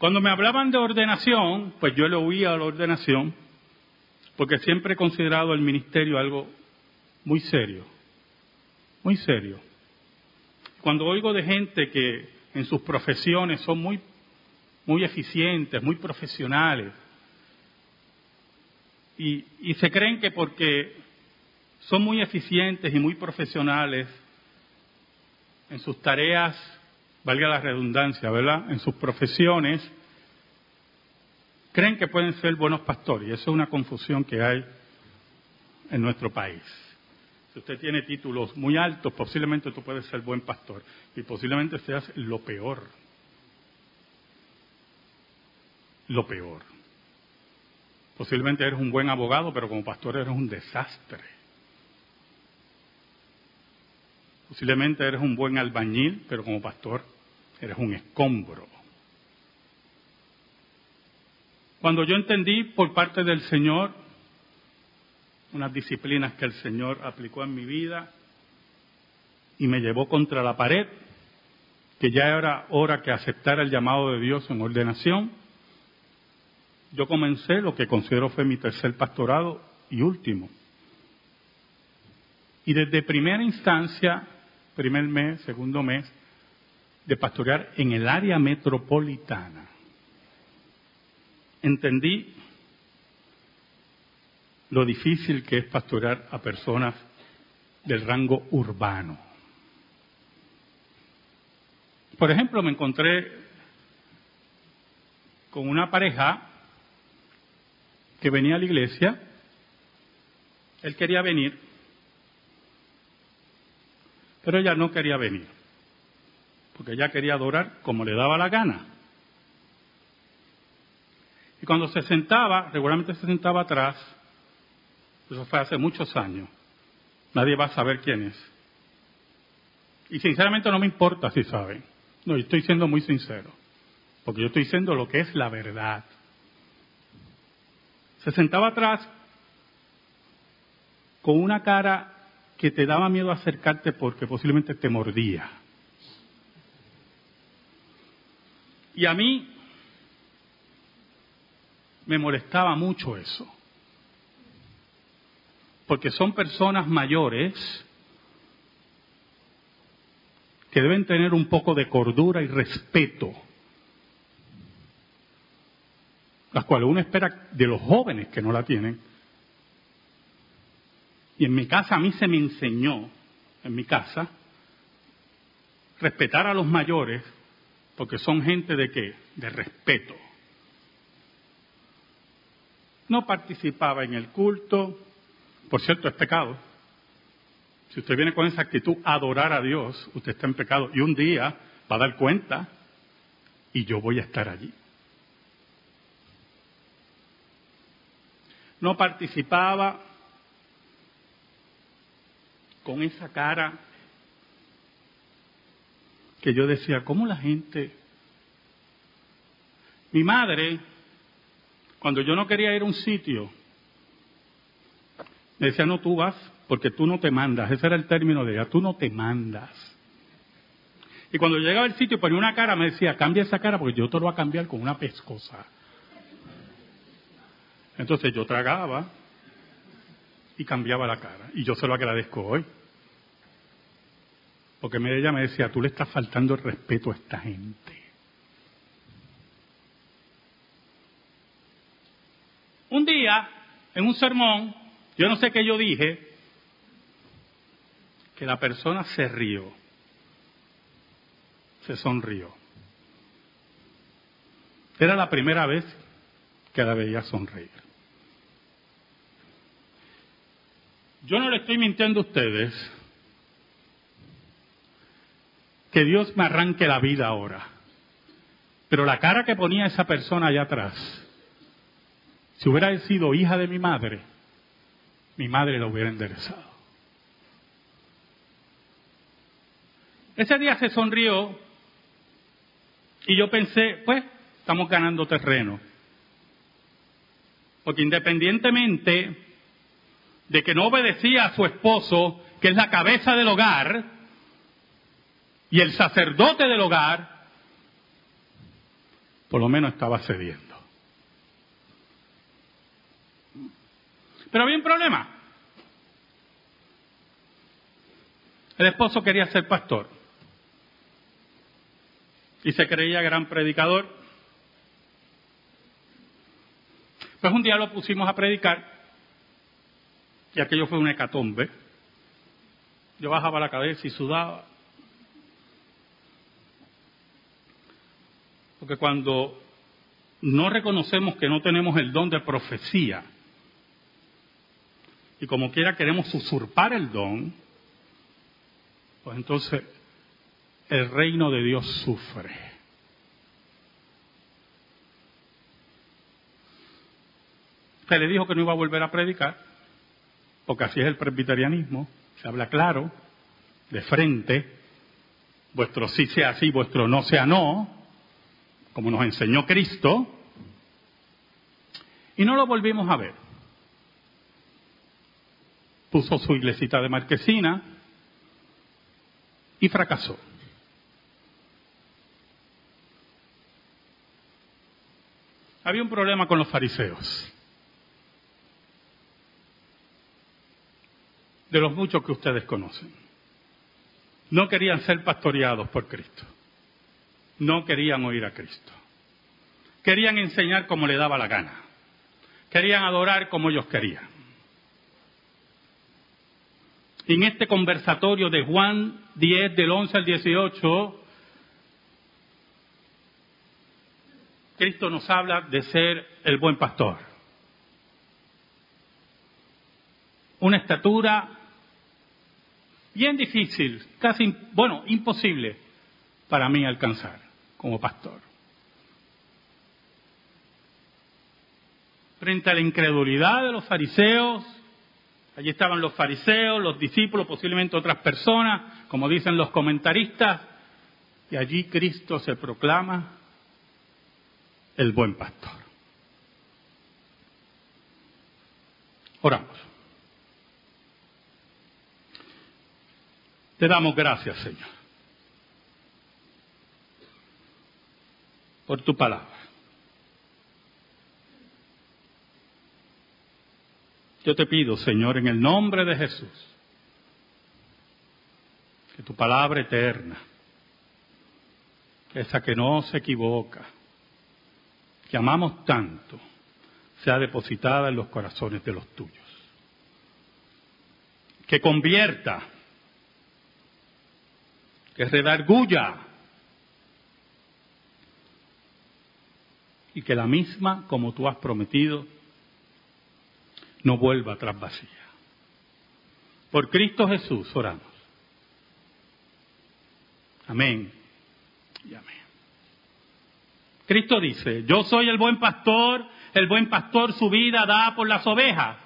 Cuando me hablaban de ordenación, pues yo le oía a la ordenación, porque siempre he considerado el ministerio algo muy serio, muy serio. Cuando oigo de gente que en sus profesiones son muy, muy eficientes, muy profesionales, y, y se creen que porque son muy eficientes y muy profesionales en sus tareas, valga la redundancia, ¿verdad? En sus profesiones, creen que pueden ser buenos pastores. Y eso es una confusión que hay en nuestro país. Si usted tiene títulos muy altos, posiblemente tú puedes ser buen pastor. Y posiblemente seas lo peor. Lo peor. Posiblemente eres un buen abogado, pero como pastor eres un desastre. Posiblemente eres un buen albañil, pero como pastor eres un escombro. Cuando yo entendí por parte del Señor unas disciplinas que el Señor aplicó en mi vida y me llevó contra la pared, que ya era hora que aceptara el llamado de Dios en ordenación, yo comencé lo que considero fue mi tercer pastorado y último. Y desde primera instancia, primer mes, segundo mes, de pastorear en el área metropolitana, entendí lo difícil que es pastorear a personas del rango urbano. Por ejemplo, me encontré con una pareja que venía a la iglesia, él quería venir, pero ella no quería venir, porque ella quería adorar como le daba la gana. Y cuando se sentaba, regularmente se sentaba atrás, eso fue hace muchos años, nadie va a saber quién es. Y sinceramente no me importa si saben. No, yo estoy siendo muy sincero, porque yo estoy diciendo lo que es la verdad. Se sentaba atrás con una cara que te daba miedo acercarte porque posiblemente te mordía. Y a mí me molestaba mucho eso. Porque son personas mayores que deben tener un poco de cordura y respeto, las cuales uno espera de los jóvenes que no la tienen. Y en mi casa a mí se me enseñó, en mi casa, respetar a los mayores, porque son gente de qué? De respeto no participaba en el culto. Por cierto, es pecado. Si usted viene con esa actitud a adorar a Dios, usted está en pecado. Y un día va a dar cuenta y yo voy a estar allí. No participaba con esa cara que yo decía, ¿cómo la gente... Mi madre cuando yo no quería ir a un sitio, me decía, no, tú vas porque tú no te mandas. Ese era el término de ella, tú no te mandas. Y cuando llegaba al sitio ponía una cara, me decía, cambia esa cara porque yo te lo voy a cambiar con una pescosa. Entonces yo tragaba y cambiaba la cara. Y yo se lo agradezco hoy. Porque ella me decía, tú le estás faltando el respeto a esta gente. Un día, en un sermón, yo no sé qué yo dije, que la persona se rió, se sonrió. Era la primera vez que la veía sonreír. Yo no le estoy mintiendo a ustedes que Dios me arranque la vida ahora. Pero la cara que ponía esa persona allá atrás si hubiera sido hija de mi madre, mi madre la hubiera enderezado. Ese día se sonrió y yo pensé, pues, estamos ganando terreno. Porque independientemente de que no obedecía a su esposo, que es la cabeza del hogar, y el sacerdote del hogar, por lo menos estaba cediendo. Pero había un problema. El esposo quería ser pastor y se creía gran predicador. Pues un día lo pusimos a predicar y aquello fue un hecatombe. Yo bajaba la cabeza y sudaba. Porque cuando no reconocemos que no tenemos el don de profecía, y como quiera queremos usurpar el don, pues entonces el reino de Dios sufre. Se le dijo que no iba a volver a predicar, porque así es el presbiterianismo, se habla claro, de frente, vuestro sí sea sí, vuestro no sea no, como nos enseñó Cristo, y no lo volvimos a ver. Puso su iglesita de marquesina y fracasó. Había un problema con los fariseos. De los muchos que ustedes conocen. No querían ser pastoreados por Cristo no querían oír a Cristo. Querían enseñar como le daba la gana. Querían adorar como ellos querían. En este conversatorio de Juan 10, del 11 al 18, Cristo nos habla de ser el buen pastor. Una estatura bien difícil, casi, bueno, imposible para mí alcanzar como pastor. Frente a la incredulidad de los fariseos, allí estaban los fariseos, los discípulos, posiblemente otras personas, como dicen los comentaristas, y allí Cristo se proclama el buen pastor. Oramos. Te damos gracias, Señor. Por tu palabra. Yo te pido, Señor, en el nombre de Jesús, que tu palabra eterna, esa que no se equivoca, que amamos tanto, sea depositada en los corazones de los tuyos. Que convierta, que redarguya y que la misma, como tú has prometido, no vuelva atrás vacía. Por Cristo Jesús oramos. Amén y amén. Cristo dice, yo soy el buen pastor, el buen pastor su vida da por las ovejas,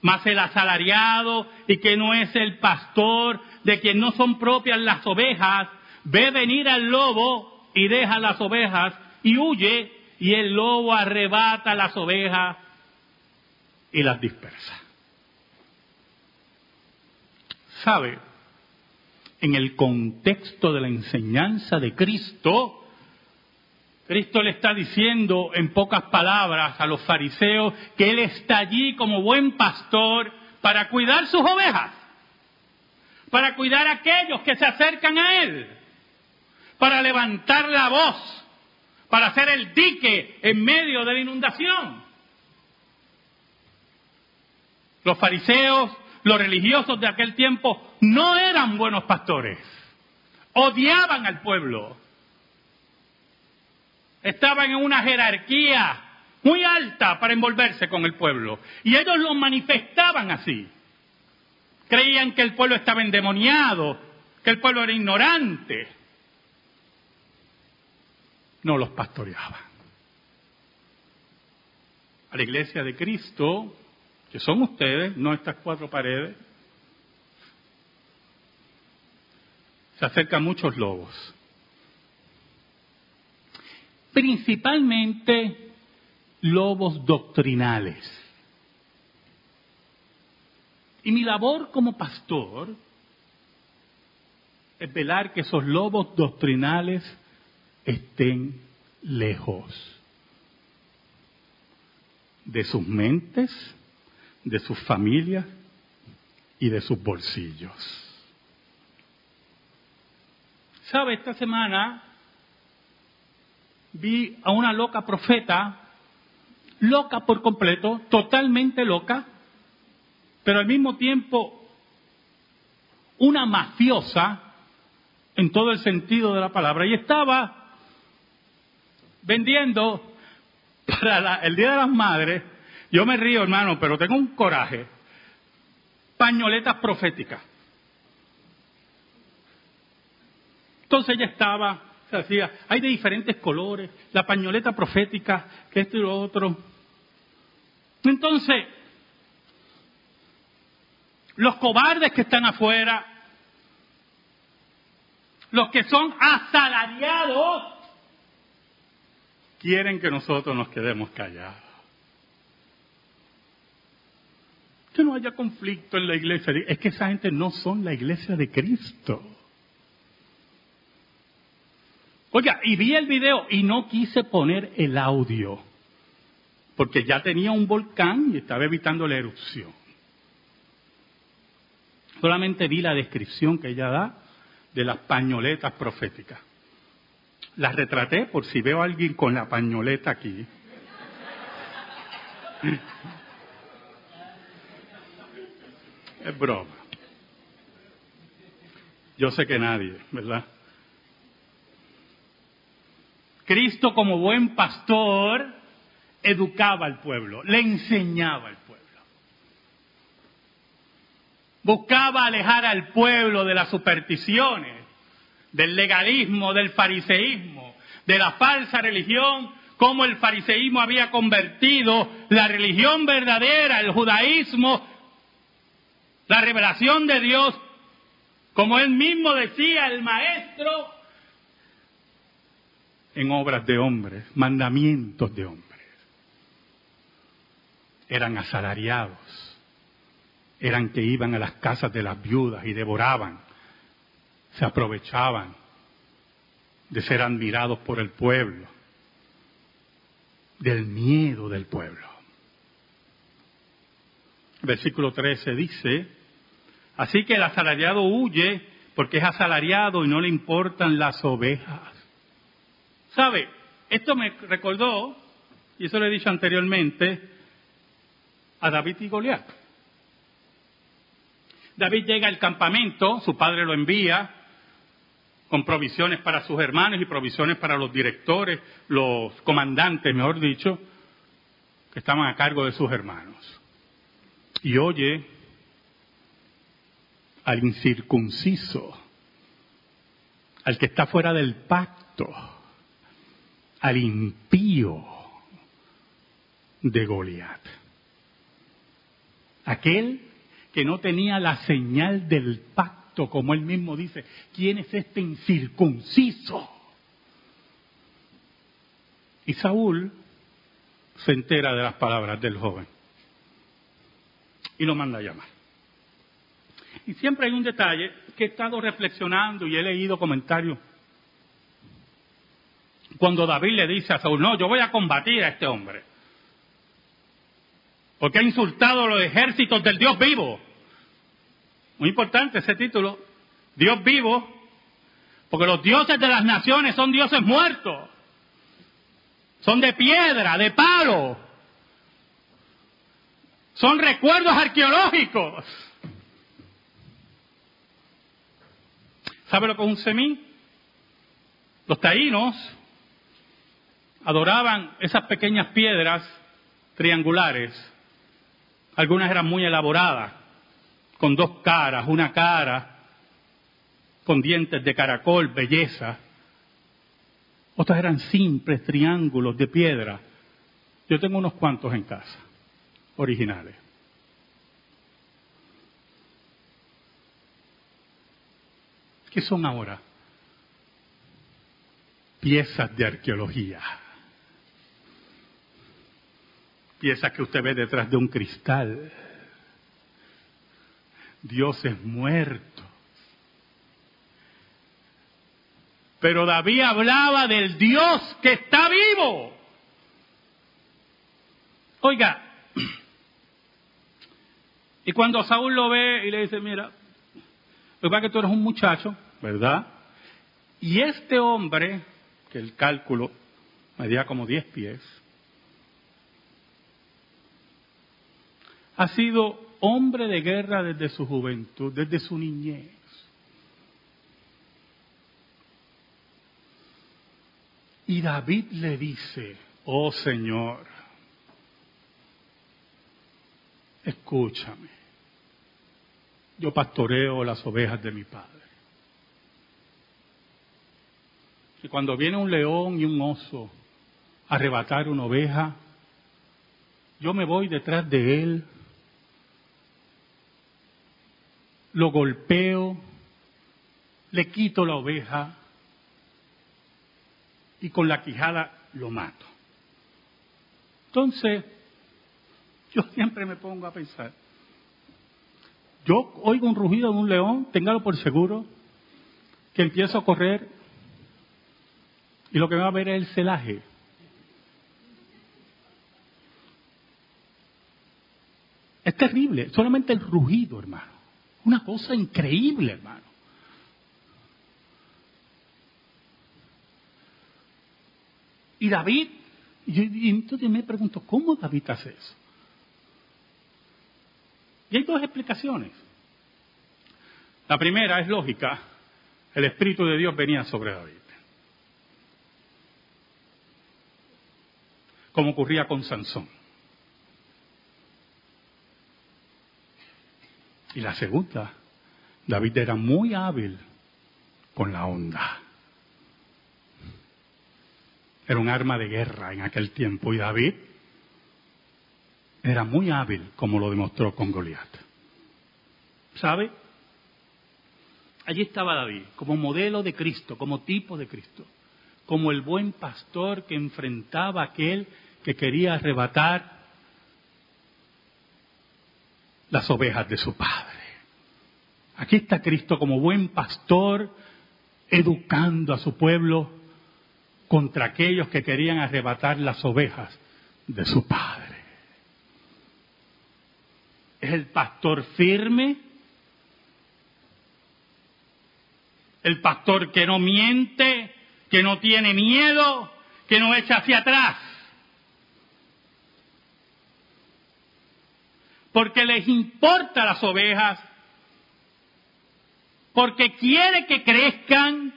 mas el asalariado y que no es el pastor, de quien no son propias las ovejas, ve venir al lobo y deja las ovejas y huye y el lobo arrebata las ovejas y las dispersa. ¿Sabe? En el contexto de la enseñanza de Cristo, Cristo le está diciendo en pocas palabras a los fariseos que Él está allí como buen pastor para cuidar sus ovejas, para cuidar a aquellos que se acercan a Él, para levantar la voz para hacer el dique en medio de la inundación. Los fariseos, los religiosos de aquel tiempo, no eran buenos pastores. Odiaban al pueblo. Estaban en una jerarquía muy alta para envolverse con el pueblo. Y ellos lo manifestaban así. Creían que el pueblo estaba endemoniado, que el pueblo era ignorante, no los pastoreaban. A la iglesia de Cristo, que son ustedes, no estas cuatro paredes, se acercan muchos lobos. Principalmente lobos doctrinales. Y mi labor como pastor es velar que esos lobos doctrinales estén lejos de sus mentes, de sus familias y de sus bolsillos. ¿Sabe? Esta semana vi a una loca profeta, loca por completo, totalmente loca, pero al mismo tiempo una mafiosa en todo el sentido de la palabra. Y estaba vendiendo para el Día de las Madres, yo me río hermano, pero tengo un coraje, pañoletas proféticas. Entonces ella estaba, se hacía, hay de diferentes colores, la pañoleta profética, que esto y lo otro. Entonces, los cobardes que están afuera, los que son asalariados, quieren que nosotros nos quedemos callados. Que no haya conflicto en la iglesia. Es que esa gente no son la iglesia de Cristo. Oiga, y vi el video y no quise poner el audio, porque ya tenía un volcán y estaba evitando la erupción. Solamente vi la descripción que ella da de las pañoletas proféticas. Las retraté por si veo a alguien con la pañoleta aquí. Es broma. Yo sé que nadie, ¿verdad? Cristo como buen pastor educaba al pueblo, le enseñaba al pueblo. Buscaba alejar al pueblo de las supersticiones, del legalismo, del fariseísmo, de la falsa religión, como el fariseísmo había convertido la religión verdadera, el judaísmo, la revelación de Dios, como él mismo decía, el maestro, en obras de hombres, mandamientos de hombres. Eran asalariados, eran que iban a las casas de las viudas y devoraban se aprovechaban de ser admirados por el pueblo, del miedo del pueblo. Versículo 13 dice, así que el asalariado huye porque es asalariado y no le importan las ovejas. ¿Sabe? Esto me recordó, y eso lo he dicho anteriormente, a David y Goliat. David llega al campamento, su padre lo envía, con provisiones para sus hermanos y provisiones para los directores, los comandantes, mejor dicho, que estaban a cargo de sus hermanos. Y oye al incircunciso, al que está fuera del pacto, al impío de Goliat. Aquel que no tenía la señal del pacto como él mismo dice, ¿quién es este incircunciso? Y Saúl se entera de las palabras del joven y lo manda a llamar. Y siempre hay un detalle que he estado reflexionando y he leído comentarios. Cuando David le dice a Saúl, no, yo voy a combatir a este hombre, porque ha insultado a los ejércitos del Dios vivo. Muy importante ese título. Dios vivo, porque los dioses de las naciones son dioses muertos. Son de piedra, de palo. Son recuerdos arqueológicos. ¿Sabe lo que es un semí? Los taínos adoraban esas pequeñas piedras triangulares. Algunas eran muy elaboradas con dos caras, una cara con dientes de caracol, belleza. Otras eran simples triángulos de piedra. Yo tengo unos cuantos en casa, originales. ¿Qué son ahora? Piezas de arqueología. Piezas que usted ve detrás de un cristal Dios es muerto. Pero David hablaba del Dios que está vivo. Oiga, y cuando Saúl lo ve y le dice, mira, lo que que tú eres un muchacho, ¿verdad? Y este hombre, que el cálculo medía como 10 pies, ha sido hombre de guerra desde su juventud, desde su niñez. Y David le dice, oh Señor, escúchame, yo pastoreo las ovejas de mi padre. Y cuando viene un león y un oso a arrebatar una oveja, yo me voy detrás de él, lo golpeo, le quito la oveja y con la quijada lo mato. Entonces, yo siempre me pongo a pensar, yo oigo un rugido de un león, téngalo por seguro, que empiezo a correr y lo que va a ver es el celaje. Es terrible, solamente el rugido, hermano. Una cosa increíble, hermano. Y David, y, entonces me pregunto, ¿cómo David hace eso? Y hay dos explicaciones. La primera es lógica, el Espíritu de Dios venía sobre David. Como ocurría con Sansón. Y la segunda, David era muy hábil con la onda. Era un arma de guerra en aquel tiempo y David era muy hábil, como lo demostró con Goliat. ¿Sabe? Allí estaba David, como modelo de Cristo, como tipo de Cristo, como el buen pastor que enfrentaba a aquel que quería arrebatar las ovejas de su padre. Aquí está Cristo como buen pastor, educando a su pueblo contra aquellos que querían arrebatar las ovejas de su padre. Es el pastor firme, el pastor que no miente, que no tiene miedo, que no echa hacia atrás. Porque les importa las ovejas, porque quiere que crezcan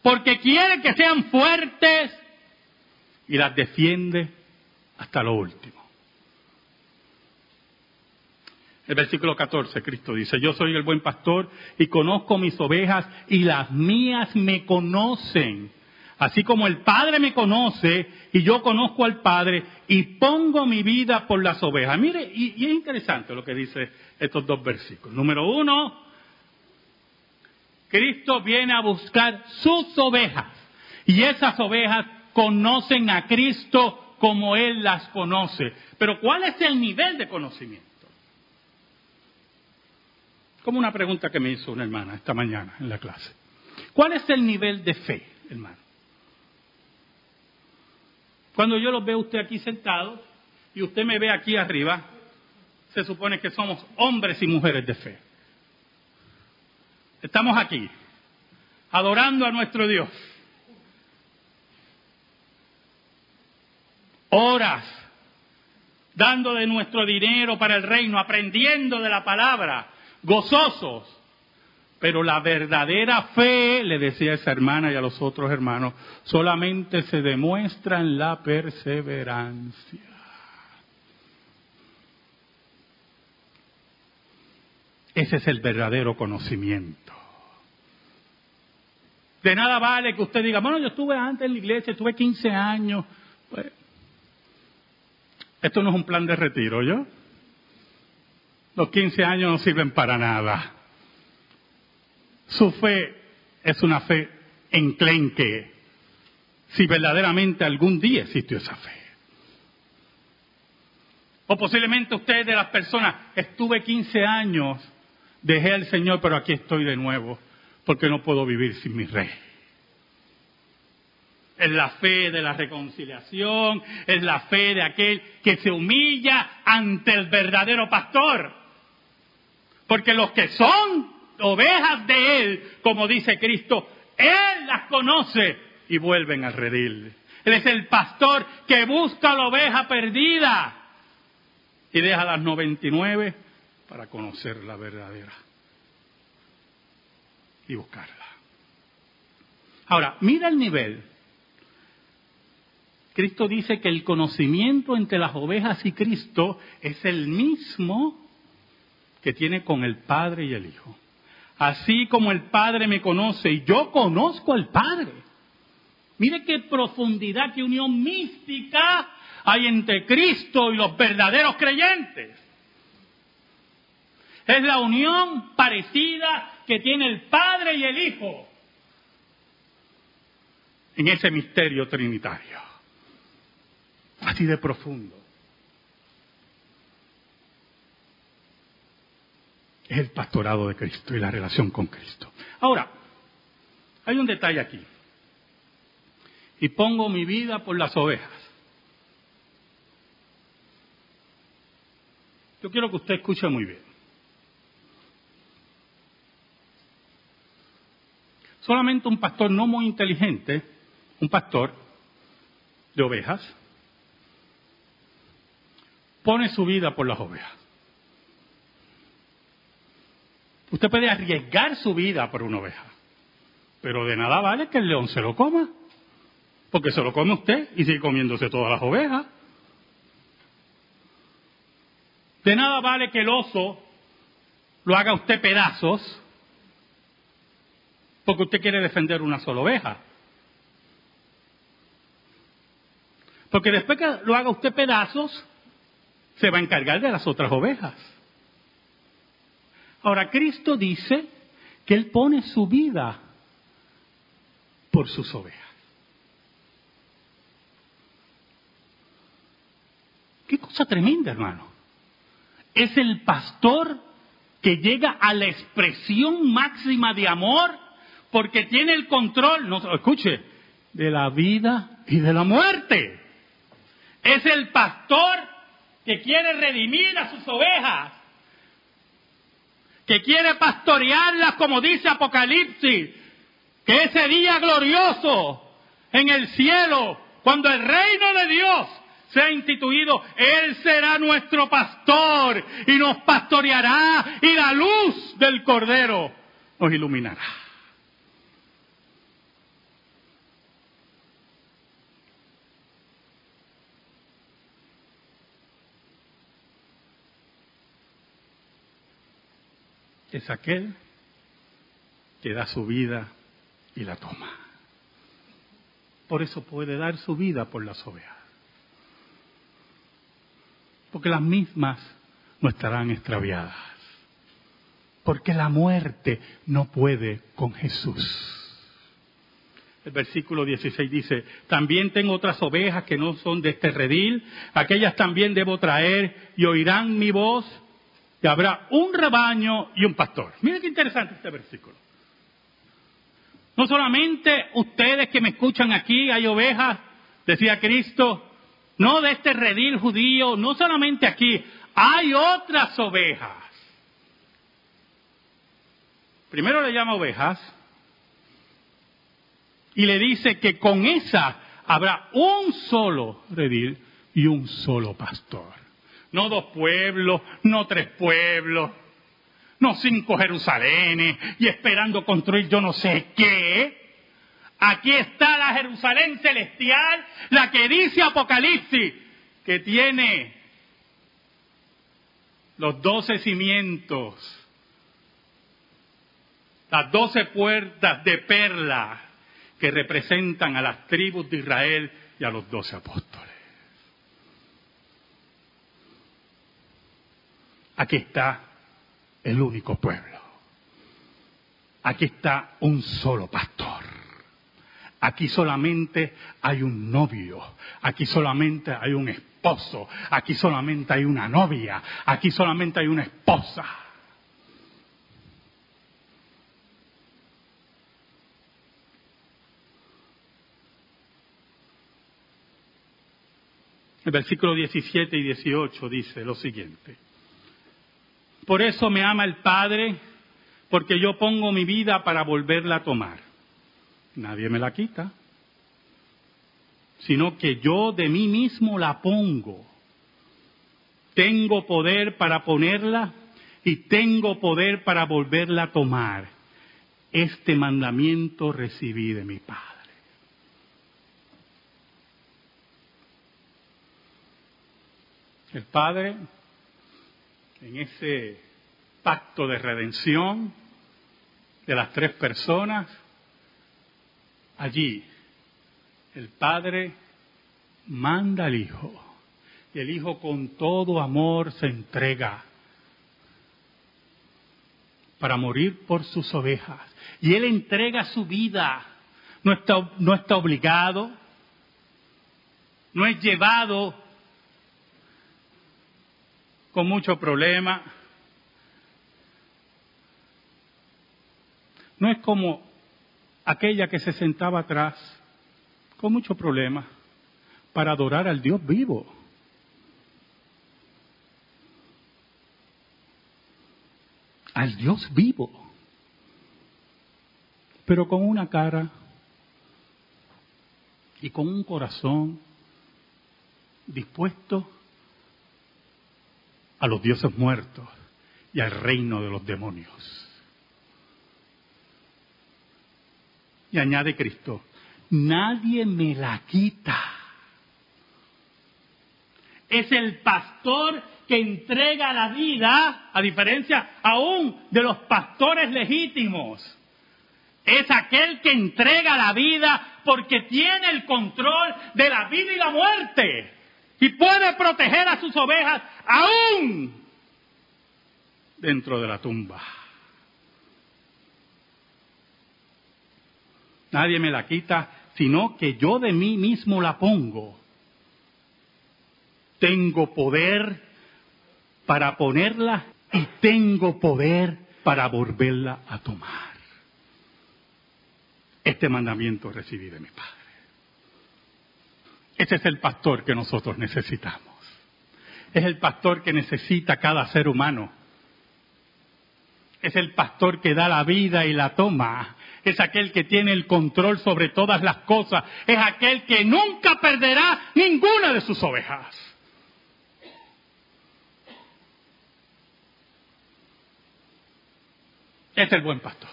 porque quiere que sean fuertes y las defiende hasta lo último. El versículo 14, Cristo dice, yo soy el buen pastor y conozco mis ovejas y las mías me conocen, así como el Padre me conoce y yo conozco al Padre y pongo mi vida por las ovejas. Mire, y, es interesante lo que dice estos dos versículos. Número uno, Cristo viene a buscar sus ovejas y esas ovejas conocen a Cristo como Él las conoce. Pero ¿cuál es el nivel de conocimiento? Como una pregunta que me hizo una hermana esta mañana en la clase. ¿Cuál es el nivel de fe, hermano? Cuando yo los veo usted aquí sentados y usted me ve aquí arriba, se supone que somos hombres y mujeres de fe. Estamos aquí, adorando a nuestro Dios. Horas, dando de nuestro dinero para el reino, aprendiendo de la palabra, gozosos. Pero la verdadera fe, le decía a esa hermana y a los otros hermanos, solamente se demuestra en la perseverancia. Ese es el verdadero conocimiento. De nada vale que usted diga, bueno, yo estuve antes en la iglesia, estuve 15 años. Pues, esto no es un plan de retiro, ¿yo? Los 15 años no sirven para nada. Su fe es una fe enclenque, si verdaderamente algún día existió esa fe. O posiblemente usted de las personas, estuve 15 años dejé al Señor, pero aquí estoy de nuevo, porque no puedo vivir sin mi rey. es la fe de la reconciliación, es la fe de aquel que se humilla ante el verdadero pastor. Porque los que son ovejas de Él, como dice Cristo, Él las conoce y vuelven al redil. Él es el pastor que busca la oveja perdida y deja las 99 para conocer la verdadera y buscarla. Ahora, mira el nivel. Cristo dice que el conocimiento entre las ovejas y Cristo es el mismo que tiene con el Padre y el Hijo. Así como el Padre me conoce y yo conozco al Padre. Mire qué profundidad, qué unión mística hay entre Cristo y los verdaderos creyentes. Es la unión parecida que tiene el Padre y el Hijo en ese misterio trinitario. Así de profundo. Es el pastorado de Cristo y la relación con Cristo. Ahora, hay un detalle aquí. Y pongo mi vida por las ovejas. Yo quiero que usted escuche muy bien. Solamente un pastor no muy inteligente, un pastor de ovejas, pone su vida por las ovejas. Usted puede arriesgar su vida por una oveja, pero de nada vale que el león se lo coma, porque se lo come usted y sigue comiéndose todas las ovejas. De nada vale que el oso lo haga usted pedazos porque usted quiere defender una sola oveja. Porque después que lo haga usted pedazos, se va a encargar de las otras ovejas. Ahora, Cristo dice que Él pone su vida por sus ovejas. Qué cosa tremenda, hermano. Es el pastor que llega a la expresión máxima de amor porque tiene el control, no, escuche, de la vida y de la muerte. Es el pastor que quiere redimir a sus ovejas, que quiere pastorearlas como dice Apocalipsis, que ese día glorioso en el cielo, cuando el reino de Dios sea instituido, Él será nuestro pastor y nos pastoreará y la luz del Cordero nos iluminará. Es aquel que da su vida y la toma. Por eso puede dar su vida por las ovejas. Porque las mismas no estarán extraviadas. Porque la muerte no puede con Jesús. El versículo 16 dice, también tengo otras ovejas que no son de este redil, aquellas también debo traer y oirán mi voz y habrá un rebaño y un pastor. Miren qué interesante este versículo. No solamente ustedes que me escuchan aquí hay ovejas, decía Cristo, no de este redil judío, no solamente aquí, hay otras ovejas. Primero le llama ovejas y le dice que con esa habrá un solo redil y un solo pastor no dos pueblos, no tres pueblos, no cinco Jerusalénes y esperando construir yo no sé qué. Aquí está la Jerusalén celestial, la que dice Apocalipsis, que tiene los doce cimientos, las doce puertas de perla que representan a las tribus de Israel y a los doce apóstoles. Aquí está el único pueblo. Aquí está un solo pastor. Aquí solamente hay un novio. Aquí solamente hay un esposo. Aquí solamente hay una novia. Aquí solamente hay una esposa. El versículo 17 y 18 dice lo siguiente. Por eso me ama el Padre, porque yo pongo mi vida para volverla a tomar. Nadie me la quita, sino que yo de mí mismo la pongo. Tengo poder para ponerla y tengo poder para volverla a tomar. Este mandamiento recibí de mi Padre. El Padre, en ese pacto de redención de las tres personas, allí el Padre manda al Hijo y el Hijo con todo amor se entrega para morir por sus ovejas. Y Él entrega su vida, no está, no está obligado, no es llevado con mucho problema. No es como aquella que se sentaba atrás con mucho problema para adorar al Dios vivo. Al Dios vivo. Pero con una cara y con un corazón dispuesto a los dioses muertos y al reino de los demonios. Y añade Cristo, nadie me la quita. Es el pastor que entrega la vida, a diferencia aún de los pastores legítimos. Es aquel que entrega la vida porque tiene el control de la vida y la muerte y puede proteger a sus ovejas aún dentro de la tumba. Nadie me la quita, sino que yo de mí mismo la pongo. Tengo poder para ponerla y tengo poder para volverla a tomar. Este mandamiento recibí de mi Padre. Ese es el pastor que nosotros necesitamos. Es el pastor que necesita cada ser humano. Es el pastor que da la vida y la toma. Es aquel que tiene el control sobre todas las cosas. Es aquel que nunca perderá ninguna de sus ovejas. Es el buen pastor.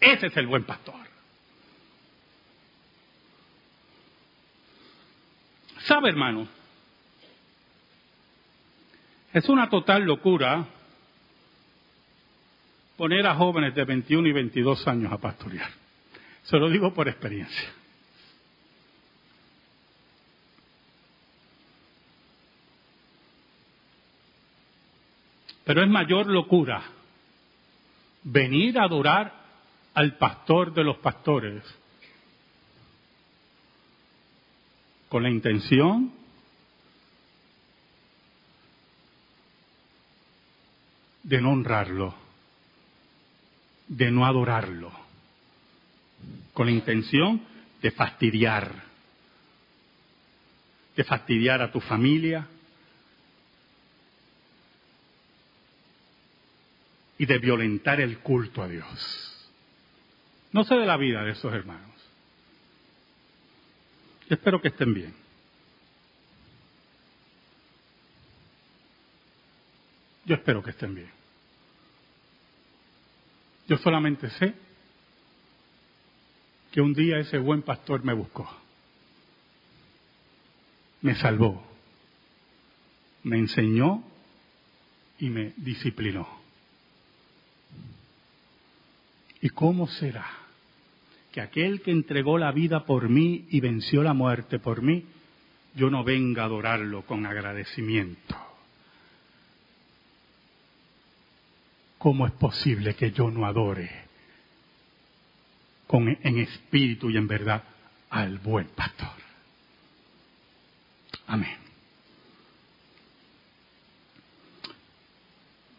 Ese es el buen pastor. ¿Sabe, hermano? Es una total locura poner a jóvenes de 21 y 22 años a pastorear. Se lo digo por experiencia. Pero es mayor locura venir a adorar al pastor de los pastores con la intención de no honrarlo, de no adorarlo, con la intención de fastidiar, de fastidiar a tu familia y de violentar el culto a Dios. No sé de la vida de esos hermanos. Espero que estén bien. Yo espero que estén bien. Yo solamente sé que un día ese buen pastor me buscó, me salvó, me enseñó y me disciplinó. ¿Y cómo será? Que aquel que entregó la vida por mí y venció la muerte por mí, yo no venga a adorarlo con agradecimiento. ¿Cómo es posible que yo no adore con, en espíritu y en verdad al buen pastor? Amén.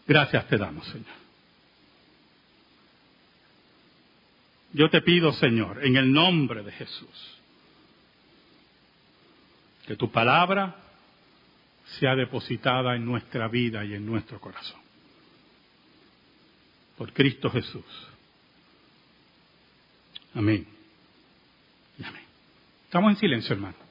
Gracias te damos, Señor. Yo te pido, Señor, en el nombre de Jesús, que tu palabra sea depositada en nuestra vida y en nuestro corazón. Por Cristo Jesús. Amén. Amén. Estamos en silencio, hermano.